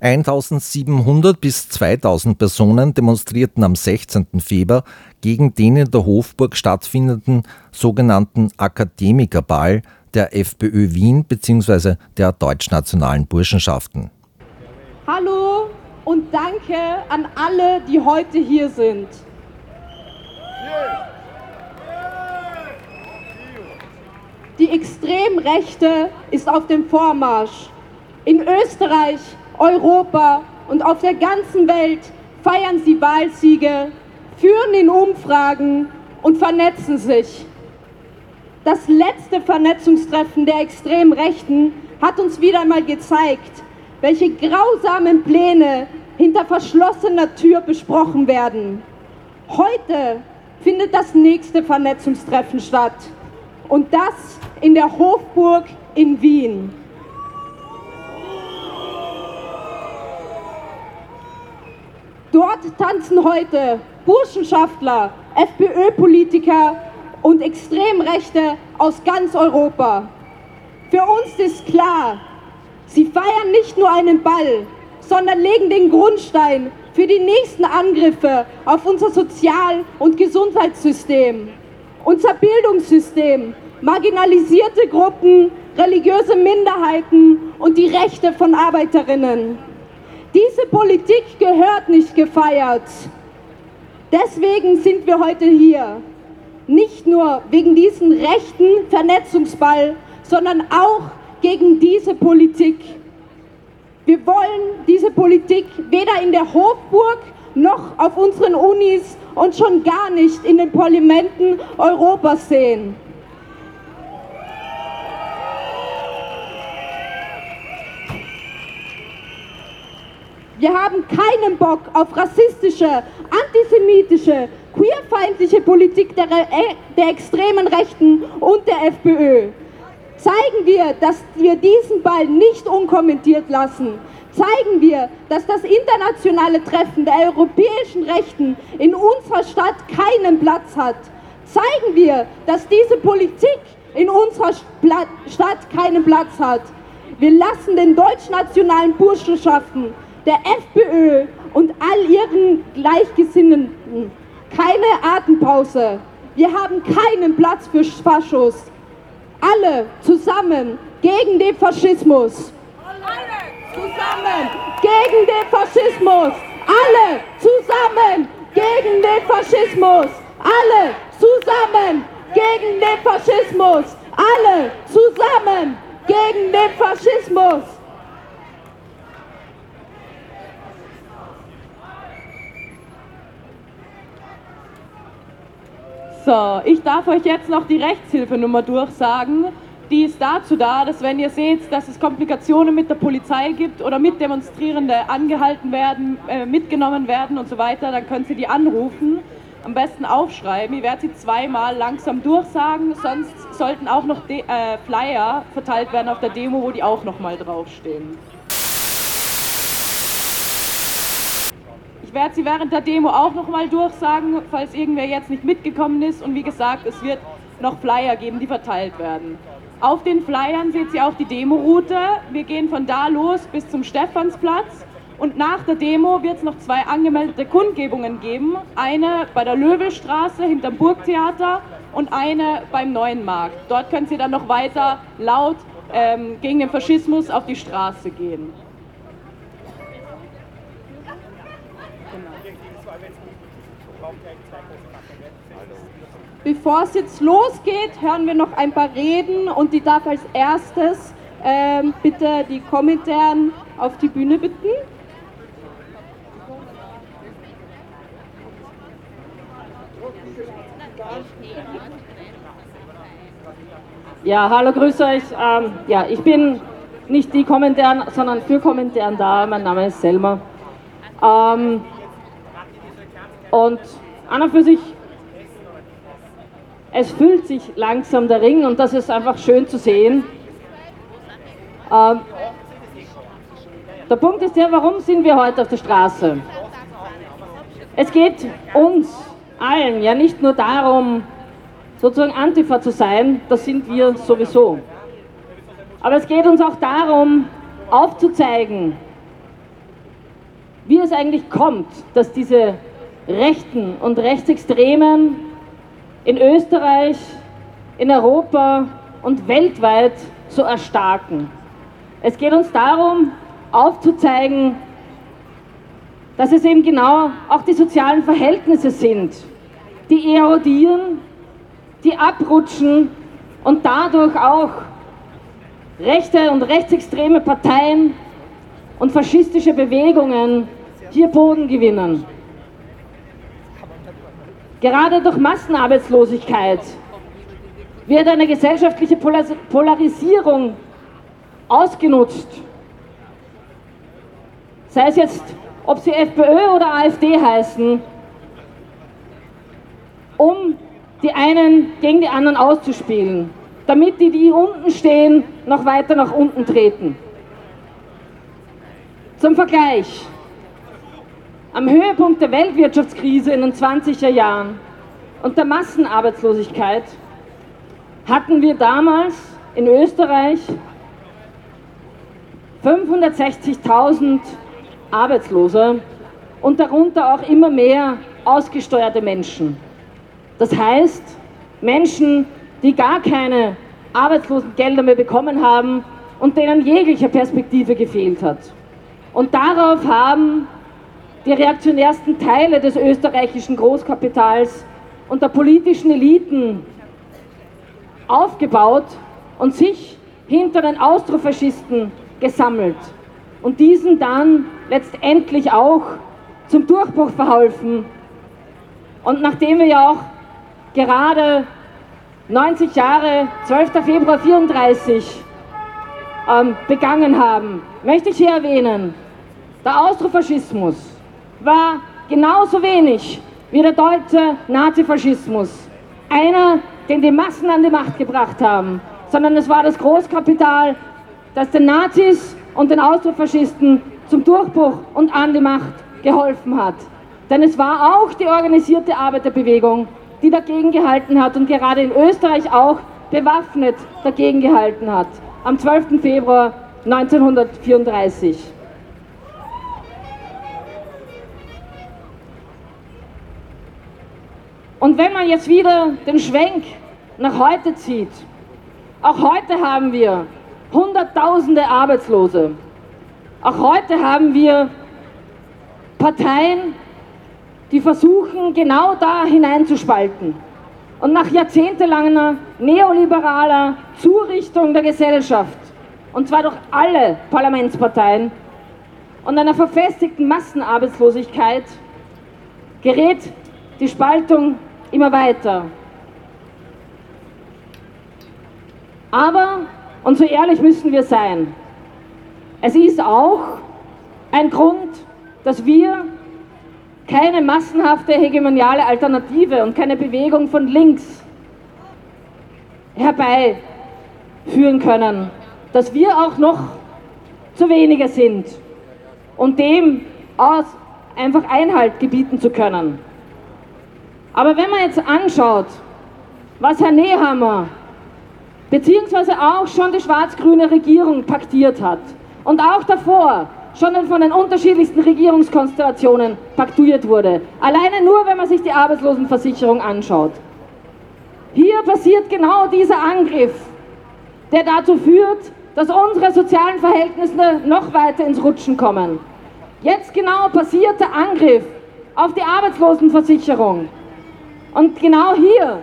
1700 bis 2000 Personen demonstrierten am 16. Februar gegen den in der Hofburg stattfindenden sogenannten Akademikerball der FPÖ Wien bzw. der deutschnationalen Burschenschaften. Hallo und danke an alle, die heute hier sind. Die Extremrechte ist auf dem Vormarsch. In Österreich, Europa und auf der ganzen Welt feiern sie Wahlsiege, führen in Umfragen und vernetzen sich. Das letzte Vernetzungstreffen der Extremrechten hat uns wieder einmal gezeigt, welche grausamen Pläne hinter verschlossener Tür besprochen werden. Heute findet das nächste Vernetzungstreffen statt. Und das in der Hofburg in Wien. Dort tanzen heute Burschenschaftler, FPÖ-Politiker und Extremrechte aus ganz Europa. Für uns ist klar, sie feiern nicht nur einen Ball, sondern legen den Grundstein für die nächsten Angriffe auf unser Sozial- und Gesundheitssystem, unser Bildungssystem, marginalisierte Gruppen, religiöse Minderheiten und die Rechte von Arbeiterinnen. Diese Politik gehört nicht gefeiert. Deswegen sind wir heute hier. Nicht nur wegen diesem rechten Vernetzungsball, sondern auch gegen diese Politik. Wir wollen diese Politik weder in der Hofburg noch auf unseren Unis und schon gar nicht in den Parlamenten Europas sehen. Wir haben keinen Bock auf rassistische, antisemitische, queerfeindliche Politik der, der extremen Rechten und der FPÖ. Zeigen wir, dass wir diesen Ball nicht unkommentiert lassen. Zeigen wir, dass das internationale Treffen der europäischen Rechten in unserer Stadt keinen Platz hat. Zeigen wir, dass diese Politik in unserer Stadt keinen Platz hat. Wir lassen den deutschnationalen Burschenschaften, der FPÖ und all ihren Gleichgesinnten keine Atempause. Wir haben keinen Platz für Faschos alle zusammen gegen den Faschismus. Zusammen gegen den Faschismus. Alle zusammen gegen den Faschismus. Alle zusammen gegen den Faschismus. Alle zusammen gegen den Faschismus. So, ich darf euch jetzt noch die Rechtshilfenummer durchsagen. Die ist dazu da, dass wenn ihr seht, dass es Komplikationen mit der Polizei gibt oder Mitdemonstrierende angehalten werden, äh, mitgenommen werden und so weiter, dann könnt ihr die anrufen. Am besten aufschreiben. Ich werde sie zweimal langsam durchsagen, sonst sollten auch noch De äh, Flyer verteilt werden auf der Demo, wo die auch nochmal draufstehen. Werde sie während der Demo auch nochmal durchsagen, falls irgendwer jetzt nicht mitgekommen ist. Und wie gesagt, es wird noch Flyer geben, die verteilt werden. Auf den Flyern seht ihr auch die Demo-Route. Wir gehen von da los bis zum Stephansplatz. Und nach der Demo wird es noch zwei angemeldete Kundgebungen geben. Eine bei der Löwestraße hinterm Burgtheater und eine beim Neuen Markt. Dort könnt ihr dann noch weiter laut ähm, gegen den Faschismus auf die Straße gehen. Bevor es jetzt losgeht, hören wir noch ein paar Reden und die darf als erstes ähm, bitte die Kommentaren auf die Bühne bitten. Ja, hallo, grüß euch. Ähm, ja, ich bin nicht die Kommentaren, sondern für Kommentaren da. Mein Name ist Selma. Ähm, und an und für sich es füllt sich langsam der Ring und das ist einfach schön zu sehen. Ähm, der Punkt ist ja, warum sind wir heute auf der Straße? Es geht uns allen ja nicht nur darum, sozusagen Antifa zu sein, das sind wir sowieso. Aber es geht uns auch darum, aufzuzeigen, wie es eigentlich kommt, dass diese Rechten und Rechtsextremen in Österreich, in Europa und weltweit so erstarken. Es geht uns darum, aufzuzeigen, dass es eben genau auch die sozialen Verhältnisse sind, die erodieren, die abrutschen und dadurch auch rechte und rechtsextreme Parteien und faschistische Bewegungen hier Boden gewinnen. Gerade durch Massenarbeitslosigkeit wird eine gesellschaftliche Polarisierung ausgenutzt. Sei es jetzt, ob sie FPÖ oder AfD heißen, um die einen gegen die anderen auszuspielen, damit die, die unten stehen, noch weiter nach unten treten. Zum Vergleich. Am Höhepunkt der Weltwirtschaftskrise in den 20er Jahren und der Massenarbeitslosigkeit hatten wir damals in Österreich 560.000 Arbeitslose und darunter auch immer mehr ausgesteuerte Menschen. Das heißt, Menschen, die gar keine Arbeitslosengelder mehr bekommen haben und denen jegliche Perspektive gefehlt hat. Und darauf haben die reaktionärsten Teile des österreichischen Großkapitals und der politischen Eliten aufgebaut und sich hinter den Austrofaschisten gesammelt und diesen dann letztendlich auch zum Durchbruch verholfen. Und nachdem wir ja auch gerade 90 Jahre, 12. Februar 34, ähm, begangen haben, möchte ich hier erwähnen, der Austrofaschismus war genauso wenig wie der deutsche Nazifaschismus einer, den die Massen an die Macht gebracht haben, sondern es war das Großkapital, das den Nazis und den Austrofaschisten zum Durchbruch und an die Macht geholfen hat. Denn es war auch die organisierte Arbeiterbewegung, die dagegen gehalten hat und gerade in Österreich auch bewaffnet dagegen gehalten hat. Am 12. Februar 1934. Und wenn man jetzt wieder den Schwenk nach heute zieht, auch heute haben wir Hunderttausende Arbeitslose. Auch heute haben wir Parteien, die versuchen, genau da hineinzuspalten. Und nach jahrzehntelanger neoliberaler Zurichtung der Gesellschaft, und zwar durch alle Parlamentsparteien, und einer verfestigten Massenarbeitslosigkeit, gerät die Spaltung immer weiter. Aber, und so ehrlich müssen wir sein, es ist auch ein Grund, dass wir keine massenhafte hegemoniale Alternative und keine Bewegung von links herbeiführen können, dass wir auch noch zu wenige sind und dem aus einfach Einhalt gebieten zu können. Aber wenn man jetzt anschaut, was Herr Nehammer beziehungsweise auch schon die schwarz-grüne Regierung paktiert hat und auch davor schon von den unterschiedlichsten Regierungskonstellationen paktiert wurde. Alleine nur, wenn man sich die Arbeitslosenversicherung anschaut. Hier passiert genau dieser Angriff, der dazu führt, dass unsere sozialen Verhältnisse noch weiter ins Rutschen kommen. Jetzt genau passiert der Angriff auf die Arbeitslosenversicherung. Und genau hier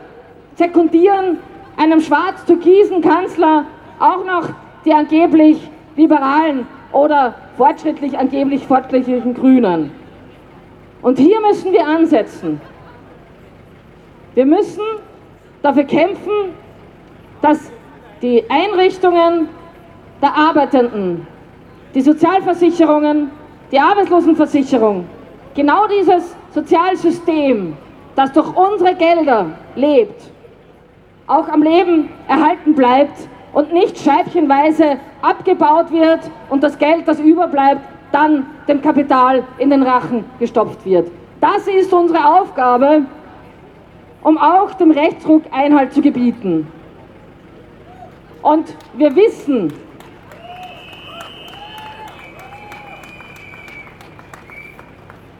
sekundieren einem schwarz-türkisen Kanzler auch noch die angeblich liberalen oder fortschrittlich, angeblich fortschrittlichen Grünen. Und hier müssen wir ansetzen. Wir müssen dafür kämpfen, dass die Einrichtungen der Arbeitenden, die Sozialversicherungen, die Arbeitslosenversicherung, genau dieses Sozialsystem, das durch unsere Gelder lebt, auch am Leben erhalten bleibt und nicht scheibchenweise abgebaut wird und das Geld, das überbleibt, dann dem Kapital in den Rachen gestopft wird. Das ist unsere Aufgabe, um auch dem Rechtsruck Einhalt zu gebieten. Und wir wissen,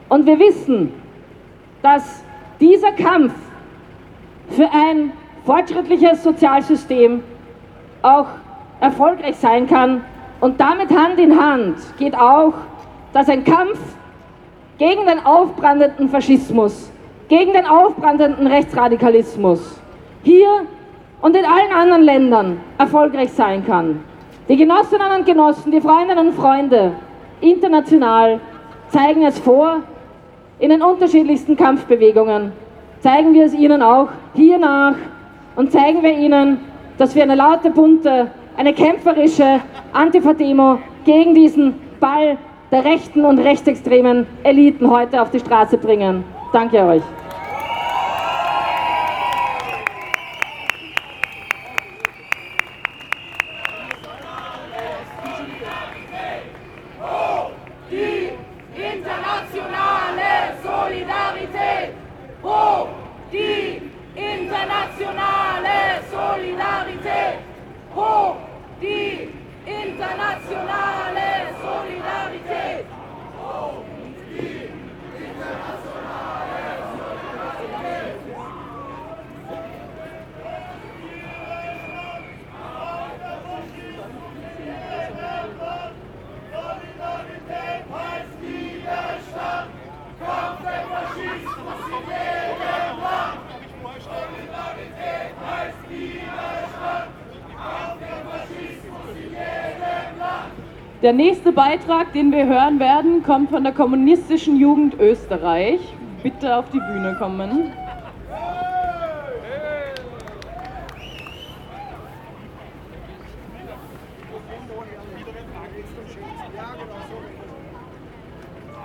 Und wir wissen, dass dieser Kampf für ein fortschrittliches Sozialsystem auch erfolgreich sein kann. Und damit Hand in Hand geht auch, dass ein Kampf gegen den aufbrandenden Faschismus, gegen den aufbrandenden Rechtsradikalismus hier und in allen anderen Ländern erfolgreich sein kann. Die Genossinnen und Genossen, die Freundinnen und Freunde international zeigen es vor in den unterschiedlichsten Kampfbewegungen. Zeigen wir es ihnen auch hier nach und zeigen wir ihnen, dass wir eine laute, bunte, eine kämpferische Antifa-Demo gegen diesen Ball der rechten und rechtsextremen Eliten heute auf die Straße bringen. Danke euch. Der nächste Beitrag, den wir hören werden, kommt von der Kommunistischen Jugend Österreich. Bitte auf die Bühne kommen.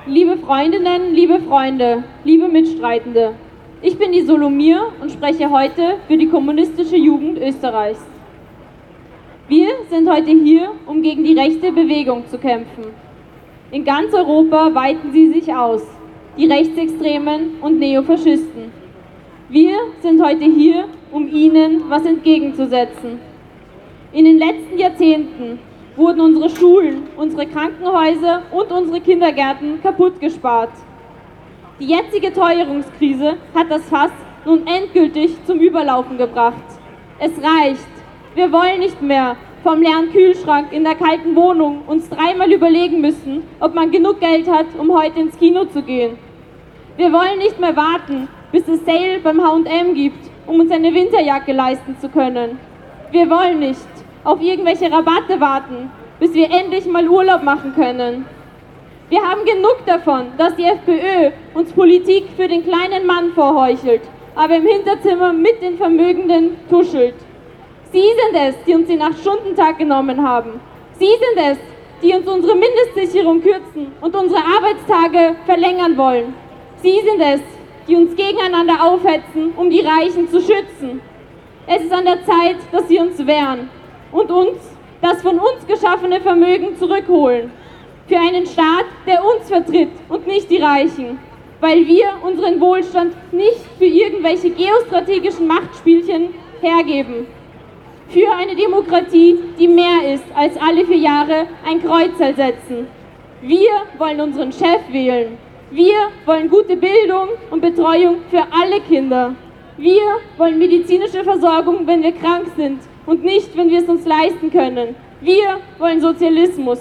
Liebe Freundinnen, liebe Freunde, liebe Mitstreitende, ich bin die Solomir und spreche heute für die Kommunistische Jugend Österreichs. Sind heute hier, um gegen die rechte Bewegung zu kämpfen. In ganz Europa weiten sie sich aus, die Rechtsextremen und Neofaschisten. Wir sind heute hier, um ihnen was entgegenzusetzen. In den letzten Jahrzehnten wurden unsere Schulen, unsere Krankenhäuser und unsere Kindergärten kaputt gespart. Die jetzige Teuerungskrise hat das Fass nun endgültig zum Überlaufen gebracht. Es reicht. Wir wollen nicht mehr vom leeren Kühlschrank in der kalten Wohnung uns dreimal überlegen müssen, ob man genug Geld hat, um heute ins Kino zu gehen. Wir wollen nicht mehr warten, bis es Sale beim H&M gibt, um uns eine Winterjacke leisten zu können. Wir wollen nicht auf irgendwelche Rabatte warten, bis wir endlich mal Urlaub machen können. Wir haben genug davon, dass die FPÖ uns Politik für den kleinen Mann vorheuchelt, aber im Hinterzimmer mit den Vermögenden tuschelt. Sie sind es, die uns den 8-Stunden-Tag genommen haben. Sie sind es, die uns unsere Mindestsicherung kürzen und unsere Arbeitstage verlängern wollen. Sie sind es, die uns gegeneinander aufhetzen, um die Reichen zu schützen. Es ist an der Zeit, dass sie uns wehren und uns das von uns geschaffene Vermögen zurückholen. Für einen Staat, der uns vertritt und nicht die Reichen. Weil wir unseren Wohlstand nicht für irgendwelche geostrategischen Machtspielchen hergeben für eine Demokratie, die mehr ist als alle vier Jahre ein Kreuzel setzen. Wir wollen unseren Chef wählen. Wir wollen gute Bildung und Betreuung für alle Kinder. Wir wollen medizinische Versorgung, wenn wir krank sind und nicht, wenn wir es uns leisten können. Wir wollen Sozialismus.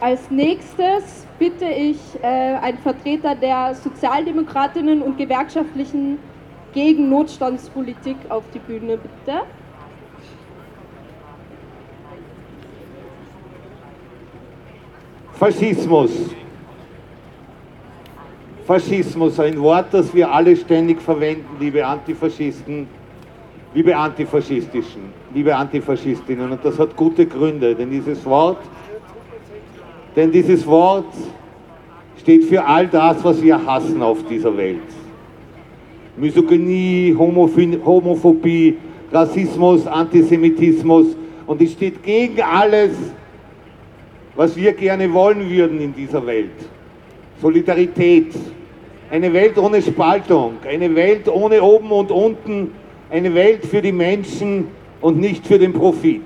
Als nächstes bitte ich äh, einen Vertreter der Sozialdemokratinnen und gewerkschaftlichen gegen Notstandspolitik auf die Bühne, bitte. Faschismus. Faschismus, ein Wort, das wir alle ständig verwenden, liebe Antifaschisten, liebe Antifaschistischen, liebe Antifaschistinnen. Und das hat gute Gründe, denn dieses Wort denn dieses Wort steht für all das, was wir hassen auf dieser Welt. Misogynie, Homophobie, Rassismus, Antisemitismus und es steht gegen alles, was wir gerne wollen würden in dieser Welt. Solidarität, eine Welt ohne Spaltung, eine Welt ohne oben und unten, eine Welt für die Menschen und nicht für den Profit.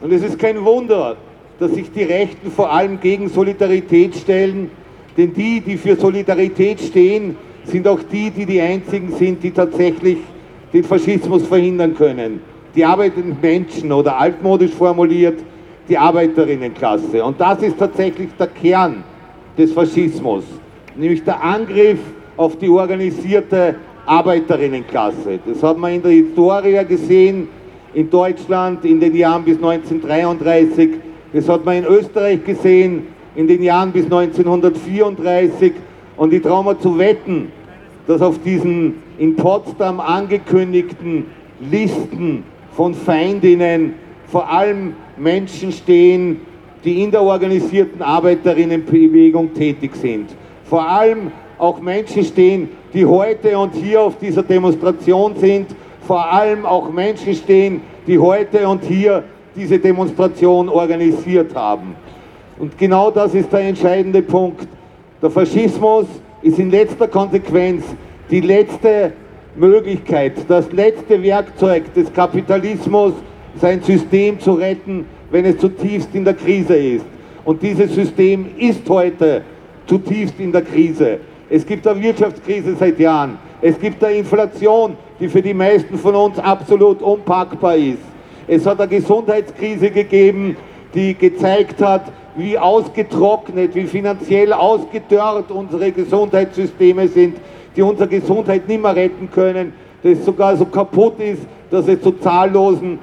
Und es ist kein Wunder, dass sich die Rechten vor allem gegen Solidarität stellen, denn die, die für Solidarität stehen, sind auch die, die die einzigen sind, die tatsächlich den Faschismus verhindern können. Die arbeitenden Menschen oder altmodisch formuliert, die Arbeiterinnenklasse. Und das ist tatsächlich der Kern des Faschismus, nämlich der Angriff auf die organisierte Arbeiterinnenklasse. Das hat man in der Historie gesehen, in Deutschland in den Jahren bis 1933. Das hat man in Österreich gesehen in den Jahren bis 1934. Und ich traue mir zu wetten, dass auf diesen in Potsdam angekündigten Listen von Feindinnen vor allem Menschen stehen, die in der organisierten Arbeiterinnenbewegung tätig sind. Vor allem auch Menschen stehen, die heute und hier auf dieser Demonstration sind. Vor allem auch Menschen stehen, die heute und hier diese Demonstration organisiert haben. Und genau das ist der entscheidende Punkt. Der Faschismus ist in letzter Konsequenz die letzte Möglichkeit, das letzte Werkzeug des Kapitalismus, sein System zu retten, wenn es zutiefst in der Krise ist. Und dieses System ist heute zutiefst in der Krise. Es gibt eine Wirtschaftskrise seit Jahren. Es gibt eine Inflation, die für die meisten von uns absolut unpackbar ist. Es hat eine Gesundheitskrise gegeben, die gezeigt hat, wie ausgetrocknet, wie finanziell ausgedörrt unsere Gesundheitssysteme sind, die unsere Gesundheit nicht mehr retten können, das sogar so kaputt ist, dass es zu zahllosen,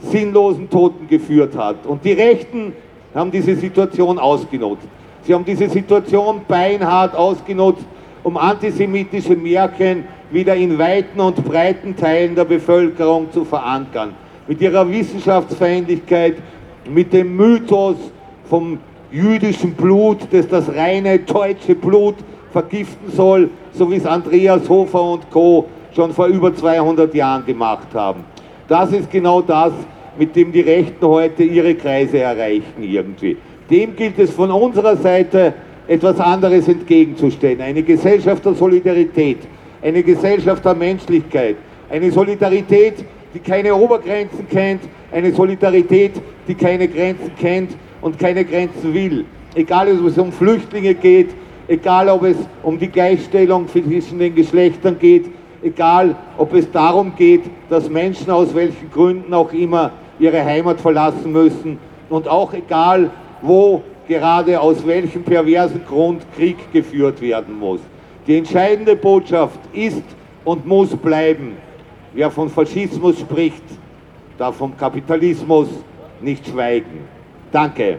sinnlosen Toten geführt hat. Und die Rechten haben diese Situation ausgenutzt. Sie haben diese Situation beinhart ausgenutzt, um antisemitische Märchen wieder in weiten und breiten Teilen der Bevölkerung zu verankern. Mit ihrer Wissenschaftsfeindlichkeit, mit dem Mythos vom jüdischen Blut, das das reine deutsche Blut vergiften soll, so wie es Andreas Hofer und Co. schon vor über 200 Jahren gemacht haben. Das ist genau das, mit dem die Rechten heute ihre Kreise erreichen irgendwie. Dem gilt es von unserer Seite etwas anderes entgegenzustellen. Eine Gesellschaft der Solidarität, eine Gesellschaft der Menschlichkeit, eine Solidarität, die keine Obergrenzen kennt, eine Solidarität, die keine Grenzen kennt und keine Grenzen will. Egal, ob es um Flüchtlinge geht, egal, ob es um die Gleichstellung zwischen den Geschlechtern geht, egal, ob es darum geht, dass Menschen aus welchen Gründen auch immer ihre Heimat verlassen müssen und auch egal, wo gerade aus welchem perversen Grund Krieg geführt werden muss. Die entscheidende Botschaft ist und muss bleiben, wer von Faschismus spricht, darf vom Kapitalismus nicht schweigen. Danke.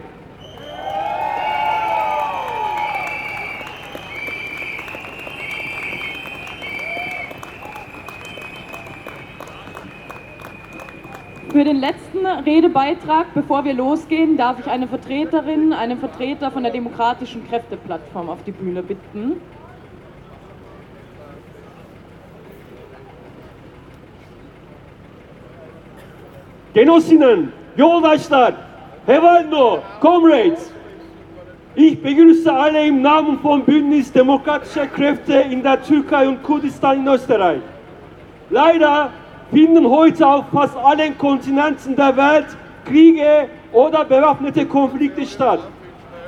Für den letzten Redebeitrag, bevor wir losgehen, darf ich eine Vertreterin, einen Vertreter von der Demokratischen Kräfteplattform auf die Bühne bitten. Genossinnen, Yoldaşlar, Hevaldo, Comrades, ich begrüße alle im Namen von Bündnis Demokratischer Kräfte in der Türkei und Kurdistan in Österreich. Leider finden heute auf fast allen Kontinenten der Welt Kriege oder bewaffnete Konflikte statt.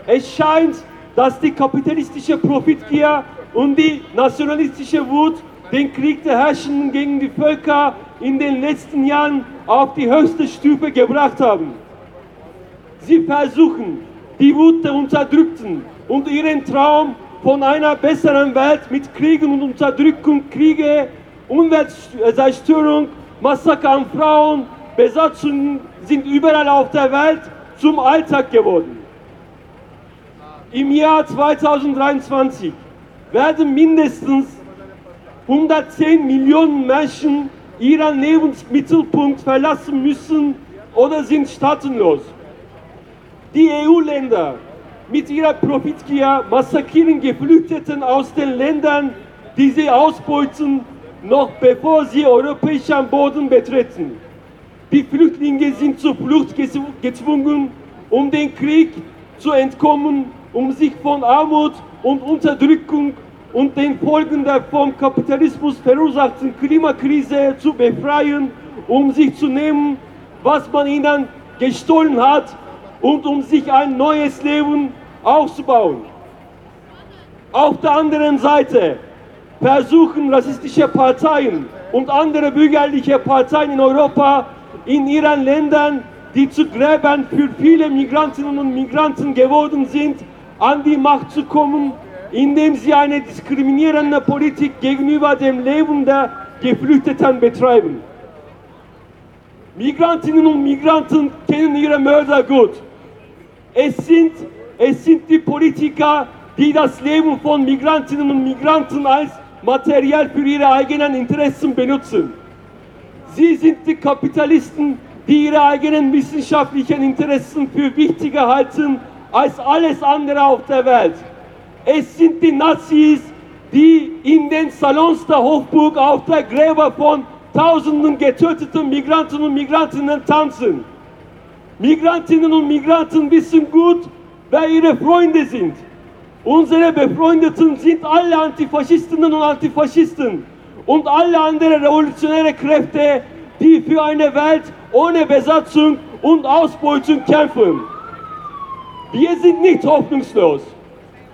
Es scheint, dass die kapitalistische Profitgier und die nationalistische Wut den Krieg der Herrschenden gegen die Völker in den letzten Jahren auf die höchste Stufe gebracht haben. Sie versuchen, die Wut der Unterdrückten und ihren Traum von einer besseren Welt mit Kriegen und Unterdrückung, Kriege, Umweltzerstörung, Massaker an Frauen, Besatzungen sind überall auf der Welt zum Alltag geworden. Im Jahr 2023 werden mindestens 110 Millionen Menschen ihren Lebensmittelpunkt verlassen müssen oder sind staatenlos. Die EU-Länder mit ihrer Profitgier massakrieren Geflüchteten aus den Ländern, die sie ausbeuten, noch bevor sie europäischen Boden betreten. Die Flüchtlinge sind zur Flucht gezwungen, um den Krieg zu entkommen, um sich von Armut und Unterdrückung und den Folgen der vom Kapitalismus verursachten Klimakrise zu befreien, um sich zu nehmen, was man ihnen gestohlen hat und um sich ein neues Leben aufzubauen. Auf der anderen Seite versuchen rassistische Parteien und andere bürgerliche Parteien in Europa in ihren Ländern, die zu Gräbern für viele Migrantinnen und Migranten geworden sind, an die Macht zu kommen, indem sie eine diskriminierende Politik gegenüber dem Leben der Geflüchteten betreiben. Migrantinnen und Migranten kennen ihre Mörder gut. Es sind, es sind die Politiker, die das Leben von Migrantinnen und Migranten als Material für ihre eigenen Interessen benutzen. Sie sind die Kapitalisten, die ihre eigenen wissenschaftlichen Interessen für wichtiger halten als alles andere auf der Welt. Es sind die Nazis, die in den Salons der Hofburg auf der Gräber von tausenden getöteten Migranten und Migrantinnen tanzen. Migrantinnen und Migranten wissen gut, wer ihre Freunde sind. Unsere Befreundeten sind alle Antifaschistinnen und Antifaschisten und alle anderen revolutionäre Kräfte, die für eine Welt ohne Besatzung und Ausbeutung kämpfen. Wir sind nicht hoffnungslos.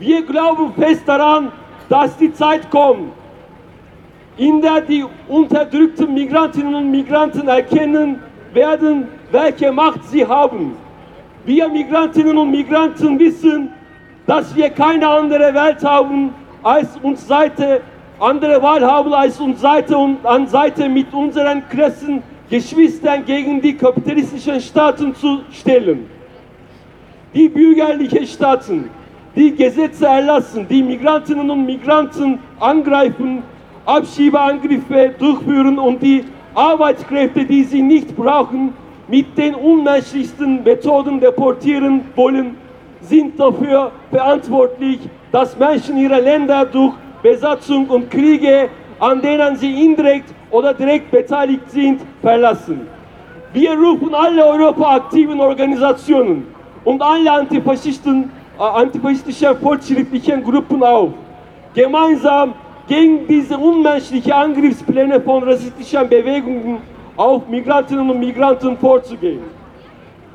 Wir glauben fest daran, dass die Zeit kommt, in der die unterdrückten Migrantinnen und Migranten erkennen werden, welche Macht sie haben. Wir Migrantinnen und Migranten wissen, dass wir keine andere Welt haben, als uns Seite, andere Wahl haben, als uns Seite und an Seite mit unseren krassen Geschwistern gegen die kapitalistischen Staaten zu stellen. Die bürgerlichen Staaten, die Gesetze erlassen, die Migrantinnen und Migranten angreifen, Abschiebeangriffe durchführen und die Arbeitskräfte, die sie nicht brauchen, mit den unmenschlichsten Methoden deportieren wollen, sind dafür verantwortlich, dass Menschen ihre Länder durch Besatzung und Kriege, an denen sie indirekt oder direkt beteiligt sind, verlassen. Wir rufen alle europaaktiven Organisationen und alle Antifaschisten, antifaschistischen fortschrittlichen Gruppen auf, gemeinsam gegen diese unmenschlichen Angriffspläne von rassistischen Bewegungen auf Migrantinnen und Migranten vorzugehen.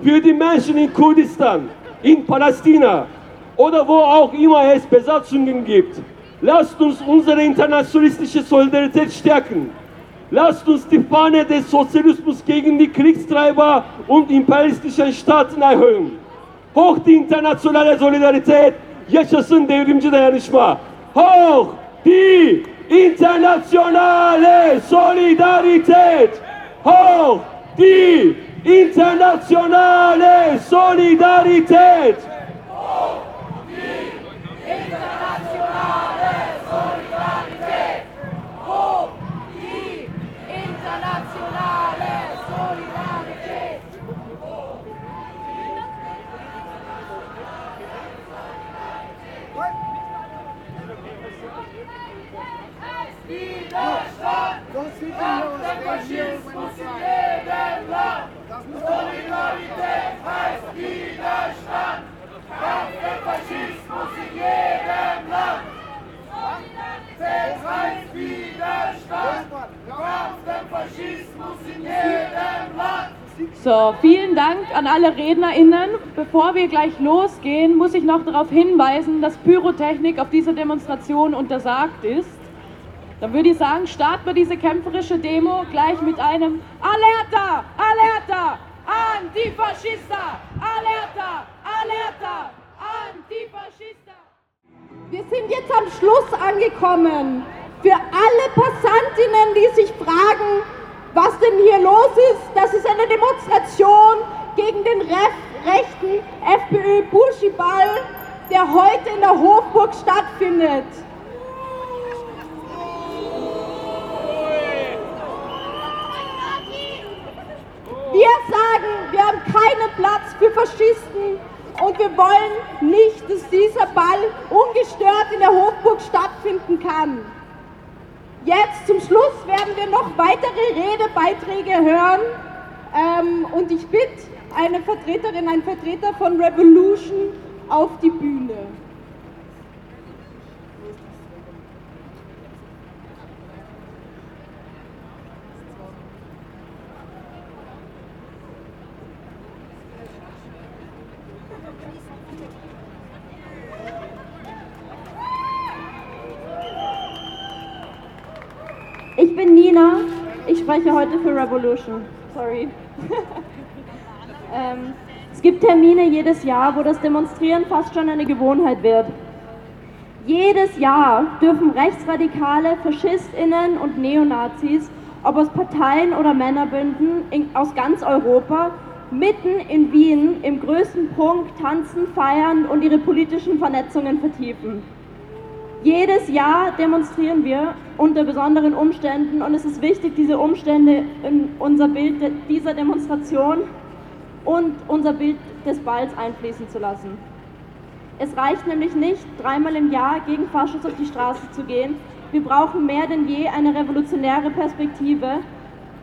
Für die Menschen in Kurdistan, in Palästina oder wo auch immer es Besatzungen gibt. Lasst uns unsere internationalistische Solidarität stärken. Lasst uns die Fahne des Sozialismus gegen die Kriegstreiber und imperialistischen Staaten erhöhen. Hoch die internationale Solidarität, yaşasın devrimci dayanışma. Hoch die internationale Solidarität. Hoch die internationale Solidarität. Faschismus in jedem Land! Solidarität heißt Widerstand! Kampf der Faschismus in jedem Land! Solidarität heißt Widerstand! Kampf der Faschismus in jedem Land! So, vielen Dank an alle RednerInnen. Bevor wir gleich losgehen, muss ich noch darauf hinweisen, dass Pyrotechnik auf dieser Demonstration untersagt ist. Dann würde ich sagen, starten wir diese kämpferische Demo gleich mit einem Alerta! Alerta! Antifaschista! Alerta! Alerta! Antifaschista! Wir sind jetzt am Schluss angekommen. Für alle Passantinnen, die sich fragen, was denn hier los ist, das ist eine Demonstration gegen den rechten FPÖ-Buschiball, der heute in der Hofburg stattfindet. Wir sagen, wir haben keinen Platz für Faschisten und wir wollen nicht, dass dieser Ball ungestört in der Hofburg stattfinden kann. Jetzt zum Schluss werden wir noch weitere Redebeiträge hören ähm, und ich bitte eine Vertreterin, einen Vertreter von Revolution auf die Bühne. Nina, ich spreche heute für Revolution. Sorry. ähm, es gibt Termine jedes Jahr, wo das Demonstrieren fast schon eine Gewohnheit wird. Jedes Jahr dürfen Rechtsradikale, Faschistinnen und Neonazis, ob aus Parteien oder Männerbünden in, aus ganz Europa, mitten in Wien im größten Punkt tanzen, feiern und ihre politischen Vernetzungen vertiefen. Jedes Jahr demonstrieren wir unter besonderen Umständen und es ist wichtig, diese Umstände in unser Bild dieser Demonstration und unser Bild des Balls einfließen zu lassen. Es reicht nämlich nicht, dreimal im Jahr gegen Faschos auf die Straße zu gehen. Wir brauchen mehr denn je eine revolutionäre Perspektive,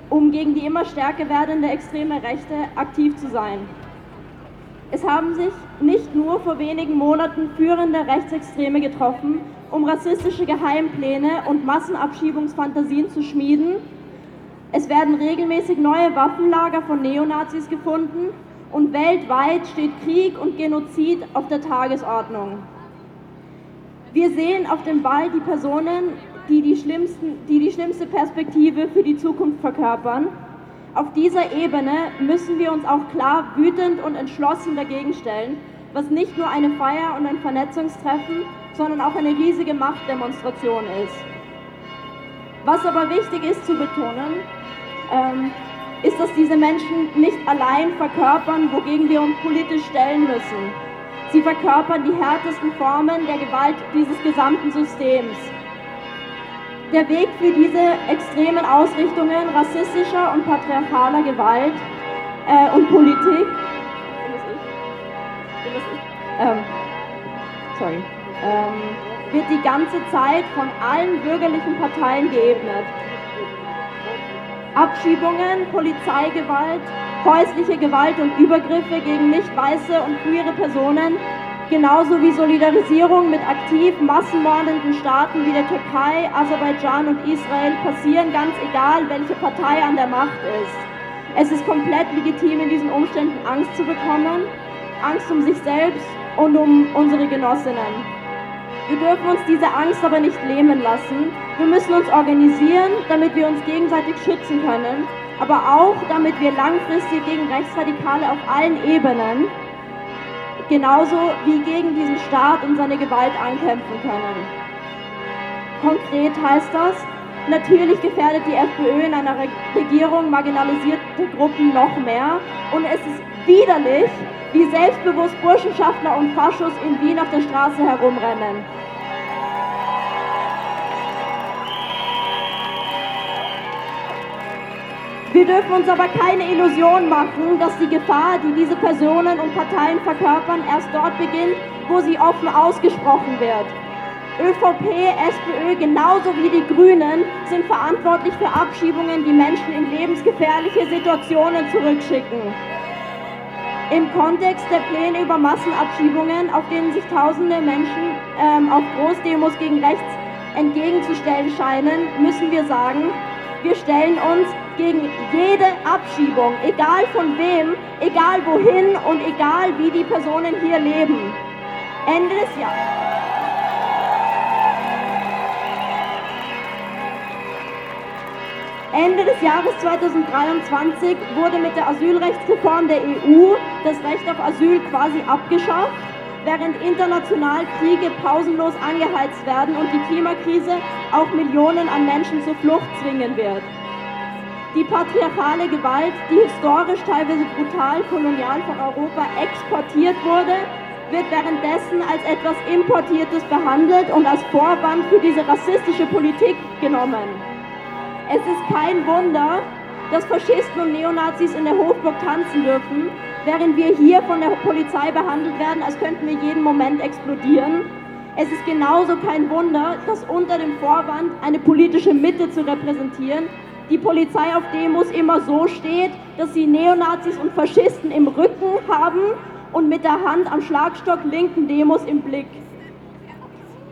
um gegen die immer stärker werdende extreme Rechte aktiv zu sein. Es haben sich nicht nur vor wenigen Monaten führende Rechtsextreme getroffen, um rassistische Geheimpläne und Massenabschiebungsfantasien zu schmieden. Es werden regelmäßig neue Waffenlager von Neonazis gefunden und weltweit steht Krieg und Genozid auf der Tagesordnung. Wir sehen auf dem Ball die Personen, die die, schlimmsten, die die schlimmste Perspektive für die Zukunft verkörpern. Auf dieser Ebene müssen wir uns auch klar wütend und entschlossen dagegen stellen, was nicht nur eine Feier und ein Vernetzungstreffen, sondern auch eine riesige Machtdemonstration ist. Was aber wichtig ist zu betonen, ähm, ist, dass diese Menschen nicht allein verkörpern, wogegen wir uns politisch stellen müssen. Sie verkörpern die härtesten Formen der Gewalt dieses gesamten Systems. Der Weg für diese extremen Ausrichtungen rassistischer und patriarchaler Gewalt äh, und Politik ähm, sorry, ähm, wird die ganze Zeit von allen bürgerlichen Parteien geebnet. Abschiebungen, Polizeigewalt, häusliche Gewalt und Übergriffe gegen nicht weiße und queere Personen, genauso wie Solidarisierung mit aktiv massenmordenden Staaten wie der Türkei, Aserbaidschan und Israel passieren ganz egal, welche Partei an der Macht ist. Es ist komplett legitim, in diesen Umständen Angst zu bekommen, Angst um sich selbst und um unsere Genossinnen. Wir dürfen uns diese Angst aber nicht lähmen lassen. Wir müssen uns organisieren, damit wir uns gegenseitig schützen können, aber auch damit wir langfristig gegen Rechtsradikale auf allen Ebenen, genauso wie gegen diesen Staat und seine Gewalt ankämpfen können. Konkret heißt das, natürlich gefährdet die FPÖ in einer Regierung marginalisierte Gruppen noch mehr und es ist widerlich, wie selbstbewusst Burschenschaftler und Faschos in Wien auf der Straße herumrennen. Wir dürfen uns aber keine Illusion machen, dass die Gefahr, die diese Personen und Parteien verkörpern, erst dort beginnt, wo sie offen ausgesprochen wird. ÖVP, SPÖ genauso wie die Grünen sind verantwortlich für Abschiebungen, die Menschen in lebensgefährliche Situationen zurückschicken. Im Kontext der Pläne über Massenabschiebungen, auf denen sich tausende Menschen ähm, auf Großdemos gegen rechts entgegenzustellen scheinen, müssen wir sagen, wir stellen uns gegen jede Abschiebung, egal von wem, egal wohin und egal wie die Personen hier leben. Ende des Jahres. Ende des Jahres 2023 wurde mit der Asylrechtsreform der EU das Recht auf Asyl quasi abgeschafft, während international Kriege pausenlos angeheizt werden und die Klimakrise auch Millionen an Menschen zur Flucht zwingen wird. Die patriarchale Gewalt, die historisch teilweise brutal kolonial von Europa exportiert wurde, wird währenddessen als etwas Importiertes behandelt und als Vorwand für diese rassistische Politik genommen. Es ist kein Wunder, dass Faschisten und Neonazis in der Hofburg tanzen dürfen, während wir hier von der Polizei behandelt werden, als könnten wir jeden Moment explodieren. Es ist genauso kein Wunder, dass unter dem Vorwand, eine politische Mitte zu repräsentieren, die Polizei auf Demos immer so steht, dass sie Neonazis und Faschisten im Rücken haben und mit der Hand am Schlagstock linken Demos im Blick.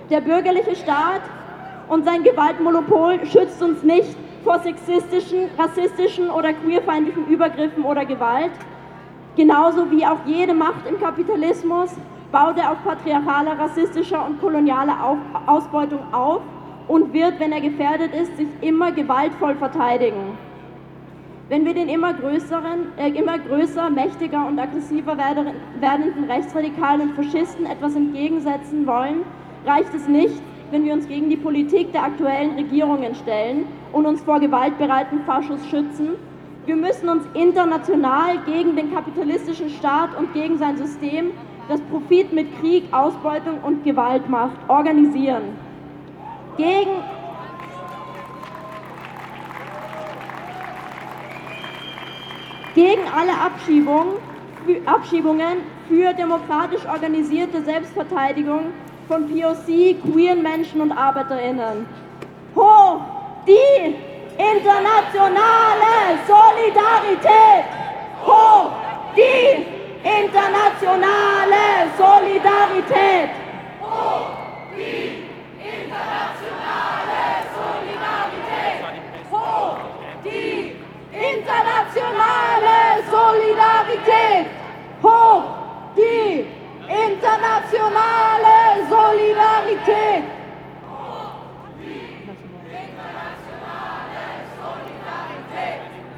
Der bürgerliche Staat und sein Gewaltmonopol schützt uns nicht vor sexistischen, rassistischen oder queerfeindlichen Übergriffen oder Gewalt. Genauso wie auch jede Macht im Kapitalismus baut er auf patriarchaler, rassistischer und kolonialer Ausbeutung auf und wird, wenn er gefährdet ist, sich immer gewaltvoll verteidigen. Wenn wir den immer größeren, äh, immer größer, mächtiger und aggressiver werdenden Rechtsradikalen und Faschisten etwas entgegensetzen wollen, reicht es nicht, wenn wir uns gegen die Politik der aktuellen Regierungen stellen und uns vor gewaltbereiten Faschos schützen. Wir müssen uns international gegen den kapitalistischen Staat und gegen sein System, das Profit mit Krieg, Ausbeutung und Gewalt macht, organisieren. Gegen gegen alle Abschiebungen, Abschiebungen für demokratisch organisierte Selbstverteidigung von POC, queeren Menschen und ArbeiterInnen. Hoch die internationale Solidarität! Hoch die internationale Solidarität! Hoch die internationale Solidarität! Hoch die internationale Solidarität! Hoch die internationale Solidarität!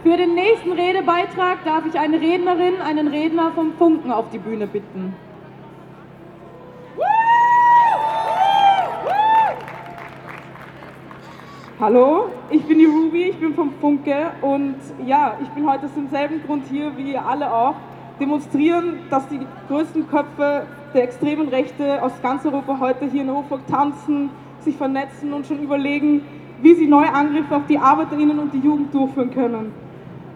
Für den nächsten Redebeitrag darf ich eine Rednerin, einen Redner vom Funken auf die Bühne bitten. Hallo, ich bin die Ruby, ich bin vom Funke und ja, ich bin heute aus demselben Grund hier wie alle auch. Demonstrieren, dass die größten Köpfe der extremen Rechte aus ganz Europa heute hier in Hofburg tanzen, sich vernetzen und schon überlegen, wie sie neue Angriffe auf die ArbeiterInnen und die Jugend durchführen können.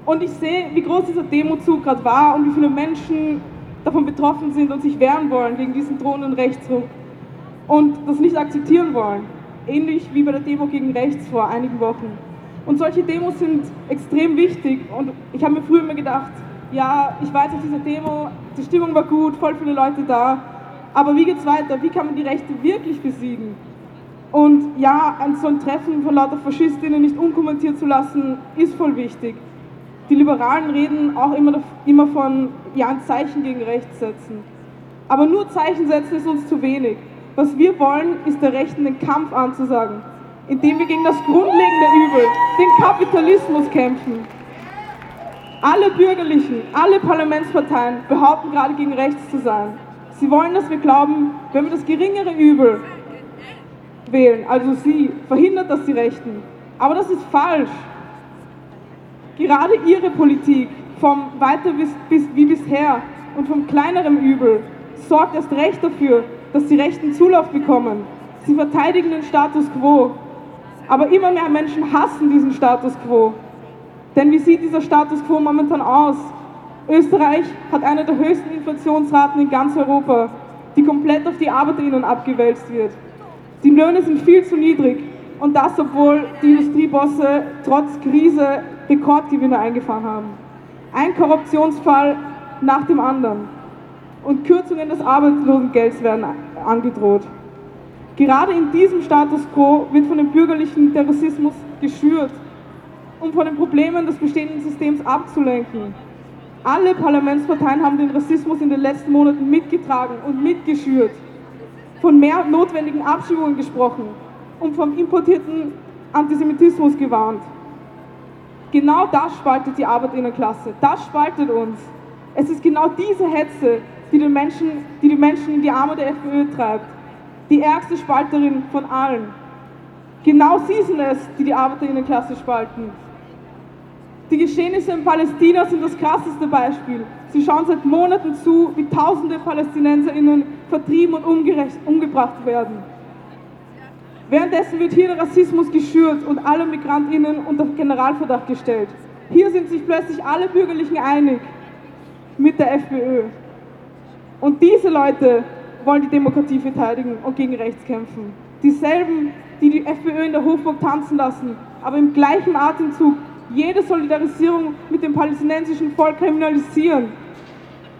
Und ich sehe, wie groß dieser Demozug gerade war und wie viele Menschen davon betroffen sind und sich wehren wollen gegen diesen drohenden Rechtsruck und das nicht akzeptieren wollen ähnlich wie bei der Demo gegen rechts vor einigen Wochen. Und solche Demos sind extrem wichtig und ich habe mir früher immer gedacht, ja, ich weiß auf dieser Demo, die Stimmung war gut, voll viele Leute da, aber wie geht's weiter? Wie kann man die Rechte wirklich besiegen? Und ja, ein so ein Treffen von lauter Faschistinnen nicht unkommentiert zu lassen, ist voll wichtig. Die Liberalen reden auch immer, immer von, ja, ein Zeichen gegen rechts setzen. Aber nur Zeichen setzen ist uns zu wenig. Was wir wollen, ist der Rechten den Kampf anzusagen, indem wir gegen das grundlegende Übel, den Kapitalismus kämpfen. Alle Bürgerlichen, alle Parlamentsparteien behaupten gerade gegen rechts zu sein. Sie wollen, dass wir glauben, wenn wir das geringere Übel wählen, also sie, verhindert das die Rechten. Aber das ist falsch. Gerade ihre Politik vom weiter bis, bis, wie bisher und vom kleineren Übel sorgt erst recht dafür, dass die Rechten Zulauf bekommen. Sie verteidigen den Status quo. Aber immer mehr Menschen hassen diesen Status quo. Denn wie sieht dieser Status quo momentan aus? Österreich hat eine der höchsten Inflationsraten in ganz Europa, die komplett auf die Arbeiterinnen abgewälzt wird. Die Löhne sind viel zu niedrig und das, obwohl die Industriebosse trotz Krise Rekordgewinne eingefahren haben. Ein Korruptionsfall nach dem anderen und Kürzungen des Arbeitslosengelds werden angedroht. Gerade in diesem Status quo wird von dem bürgerlichen der Rassismus geschürt, um von den Problemen des bestehenden Systems abzulenken. Alle Parlamentsparteien haben den Rassismus in den letzten Monaten mitgetragen und mitgeschürt, von mehr notwendigen Abschiebungen gesprochen und vom importierten Antisemitismus gewarnt. Genau das spaltet die Arbeiterinnenklasse, das spaltet uns. Es ist genau diese Hetze, die, den Menschen, die die Menschen in die Arme der FPÖ treibt. Die ärgste Spalterin von allen. Genau sie sind es, die die Arbeiterinnenklasse spalten. Die Geschehnisse in Palästina sind das krasseste Beispiel. Sie schauen seit Monaten zu, wie tausende PalästinenserInnen vertrieben und umgebracht werden. Währenddessen wird hier der Rassismus geschürt und alle MigrantInnen unter Generalverdacht gestellt. Hier sind sich plötzlich alle Bürgerlichen einig mit der FPÖ. Und diese Leute wollen die Demokratie verteidigen und gegen rechts kämpfen. Dieselben, die die FPÖ in der Hofburg tanzen lassen, aber im gleichen Atemzug jede Solidarisierung mit dem palästinensischen Volk kriminalisieren.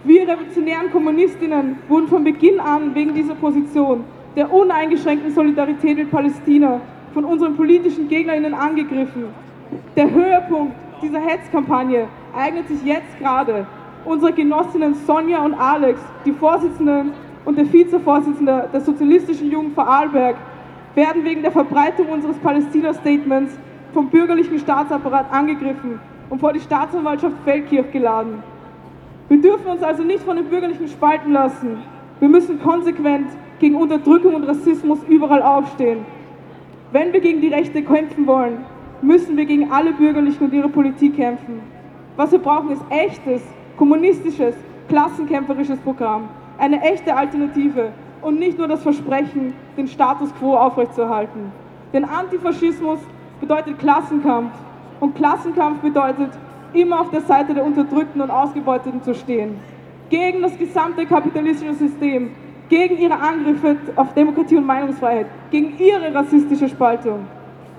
Wir revolutionären Kommunistinnen wurden von Beginn an wegen dieser Position der uneingeschränkten Solidarität mit Palästina von unseren politischen Gegnerinnen angegriffen. Der Höhepunkt dieser Hetzkampagne eignet sich jetzt gerade unsere Genossinnen Sonja und Alex, die Vorsitzenden und der Vizevorsitzende der Sozialistischen Jugend Vorarlberg, werden wegen der Verbreitung unseres Palästina-Statements vom bürgerlichen Staatsapparat angegriffen und vor die Staatsanwaltschaft Feldkirch geladen. Wir dürfen uns also nicht von den Bürgerlichen spalten lassen. Wir müssen konsequent gegen Unterdrückung und Rassismus überall aufstehen. Wenn wir gegen die Rechte kämpfen wollen, müssen wir gegen alle Bürgerlichen und ihre Politik kämpfen. Was wir brauchen, ist echtes, kommunistisches, klassenkämpferisches Programm, eine echte Alternative und nicht nur das Versprechen, den Status quo aufrechtzuerhalten. Denn Antifaschismus bedeutet Klassenkampf und Klassenkampf bedeutet, immer auf der Seite der Unterdrückten und Ausgebeuteten zu stehen. Gegen das gesamte kapitalistische System, gegen ihre Angriffe auf Demokratie und Meinungsfreiheit, gegen ihre rassistische Spaltung.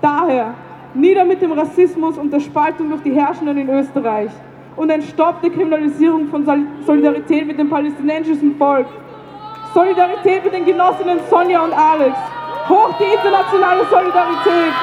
Daher nieder mit dem Rassismus und der Spaltung durch die Herrschenden in Österreich und ein Stopp der Kriminalisierung von Solidarität mit dem palästinensischen Volk. Solidarität mit den Genossinnen Sonja und Alex. Hoch die internationale Solidarität.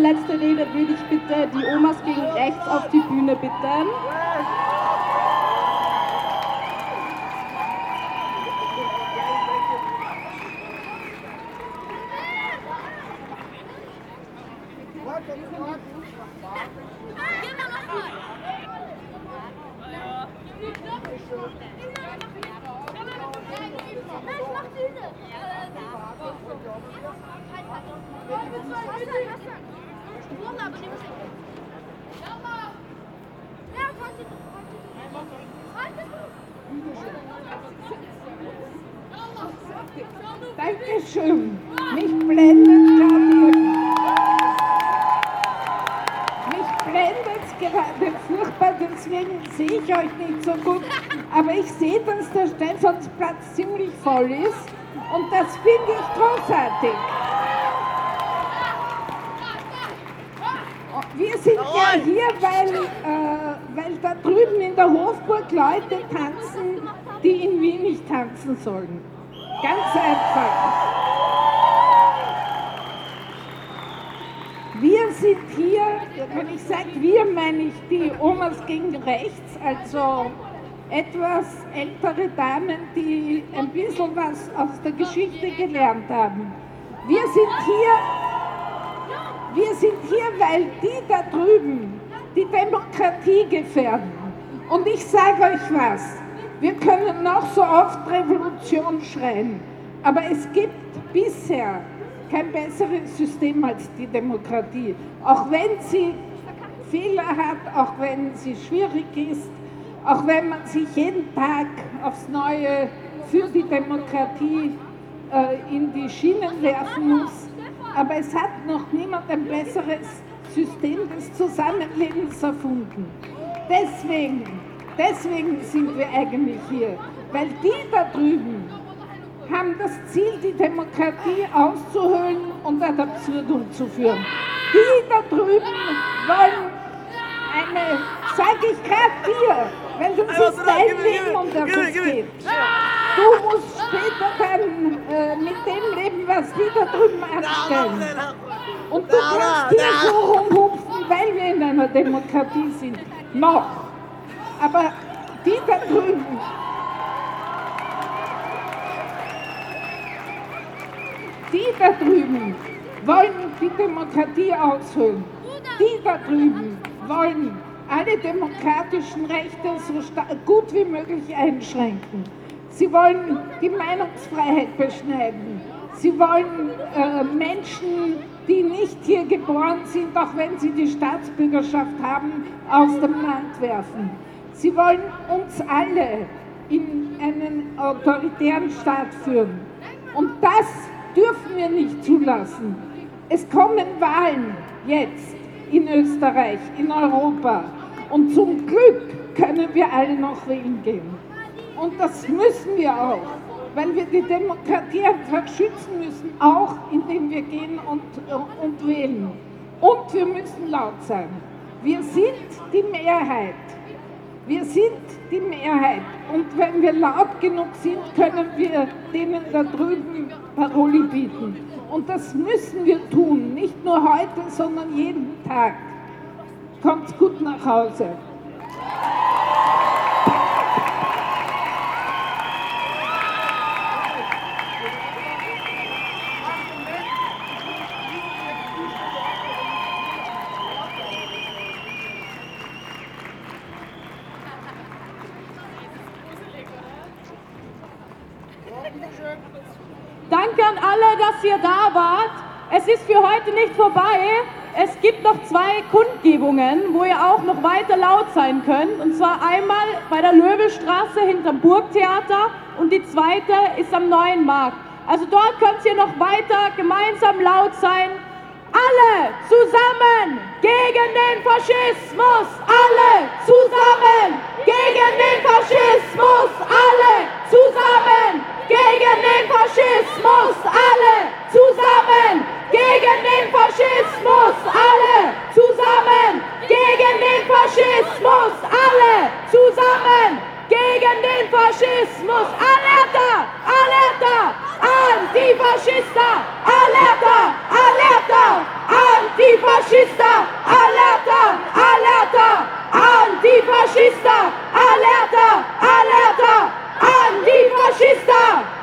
letzte Rede würde ich bitte die Omas gegen rechts auf die Bühne bitten. Dankeschön. Mich blendet gerade. Mich blendet gerade furchtbar, deswegen sehe ich euch nicht so gut. Aber ich sehe, dass der Steinsatzplatz ziemlich voll ist und das finde ich großartig. Wir sind ja hier, weil, äh, weil da drüben in der Hofburg Leute tanzen, die in Wien nicht tanzen sollen. Ganz einfach. Wir sind hier, wenn ich sage wir, meine ich die Omas gegen rechts, also etwas ältere Damen, die ein bisschen was aus der Geschichte gelernt haben. Wir sind hier, wir sind hier, weil die da drüben die Demokratie gefährden. Und ich sage euch was, wir können noch so oft Revolution schreien, aber es gibt bisher kein besseres System als die Demokratie. Auch wenn sie Fehler hat, auch wenn sie schwierig ist, auch wenn man sich jeden Tag aufs Neue für die Demokratie äh, in die Schienen werfen muss. Aber es hat noch niemand ein besseres System des Zusammenlebens erfunden. Deswegen Deswegen sind wir eigentlich hier, weil die da drüben haben das Ziel, die Demokratie auszuhöhlen und ad absurdum zu führen. Die da drüben wollen eine, sage ich gerade dir, wenn du siehst dein Leben, um das es geht. Du musst später dann äh, mit dem leben, was die da drüben anstellen. Und du kannst hier so rumhupfen, weil wir in einer Demokratie sind. Noch. Aber die da drüben, die da drüben wollen die Demokratie aushöhlen. Die da drüben wollen alle demokratischen Rechte so gut wie möglich einschränken. Sie wollen die Meinungsfreiheit beschneiden. Sie wollen äh, Menschen, die nicht hier geboren sind, auch wenn sie die Staatsbürgerschaft haben, aus dem Land werfen. Sie wollen uns alle in einen autoritären Staat führen. Und das dürfen wir nicht zulassen. Es kommen Wahlen. jetzt in Österreich, in Europa. Und zum Glück können wir alle noch wählen gehen. Und das müssen wir auch, weil wir die Demokratie einfach schützen müssen, auch indem wir gehen und, und wählen. Und wir müssen laut sein. Wir sind die Mehrheit. Wir sind die Mehrheit. Und wenn wir laut genug sind, können wir denen da drüben Paroli bieten. Und das müssen wir tun. Nicht nur heute, sondern jeden Tag. Kommt gut nach Hause. Danke an alle, dass ihr da wart. Es ist für heute nicht vorbei. Es gibt noch zwei Kundgebungen, wo ihr auch noch weiter laut sein könnt. Und zwar einmal bei der Löwestraße hinterm Burgtheater und die zweite ist am Neuen Markt. Also dort könnt ihr noch weiter gemeinsam laut sein. Alle zusammen gegen den Faschismus! Alle zusammen gegen den Faschismus! Alle zusammen gegen den Faschismus! Alle zusammen gegen den Faschismus! Alle zusammen gegen den Faschismus! Alle zusammen gegen den Faschismus! Alerta! Alerta! Antifaschista! Alerta! Alerta! Antifaschista! Alerta! Alerta! Antifaschista! Alerta! Alerta! Antifaschista!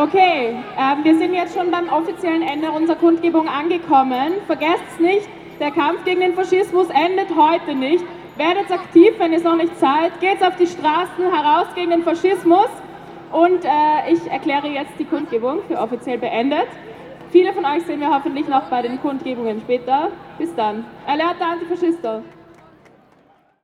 Okay, ähm, wir sind jetzt schon beim offiziellen Ende unserer Kundgebung angekommen. Vergesst nicht, der Kampf gegen den Faschismus endet heute nicht. Werdet aktiv, wenn es noch nicht seid. Geht auf die Straßen heraus gegen den Faschismus. Und äh, ich erkläre jetzt die Kundgebung für offiziell beendet. Viele von euch sehen wir hoffentlich noch bei den Kundgebungen später. Bis dann. Alerta Antifaschista!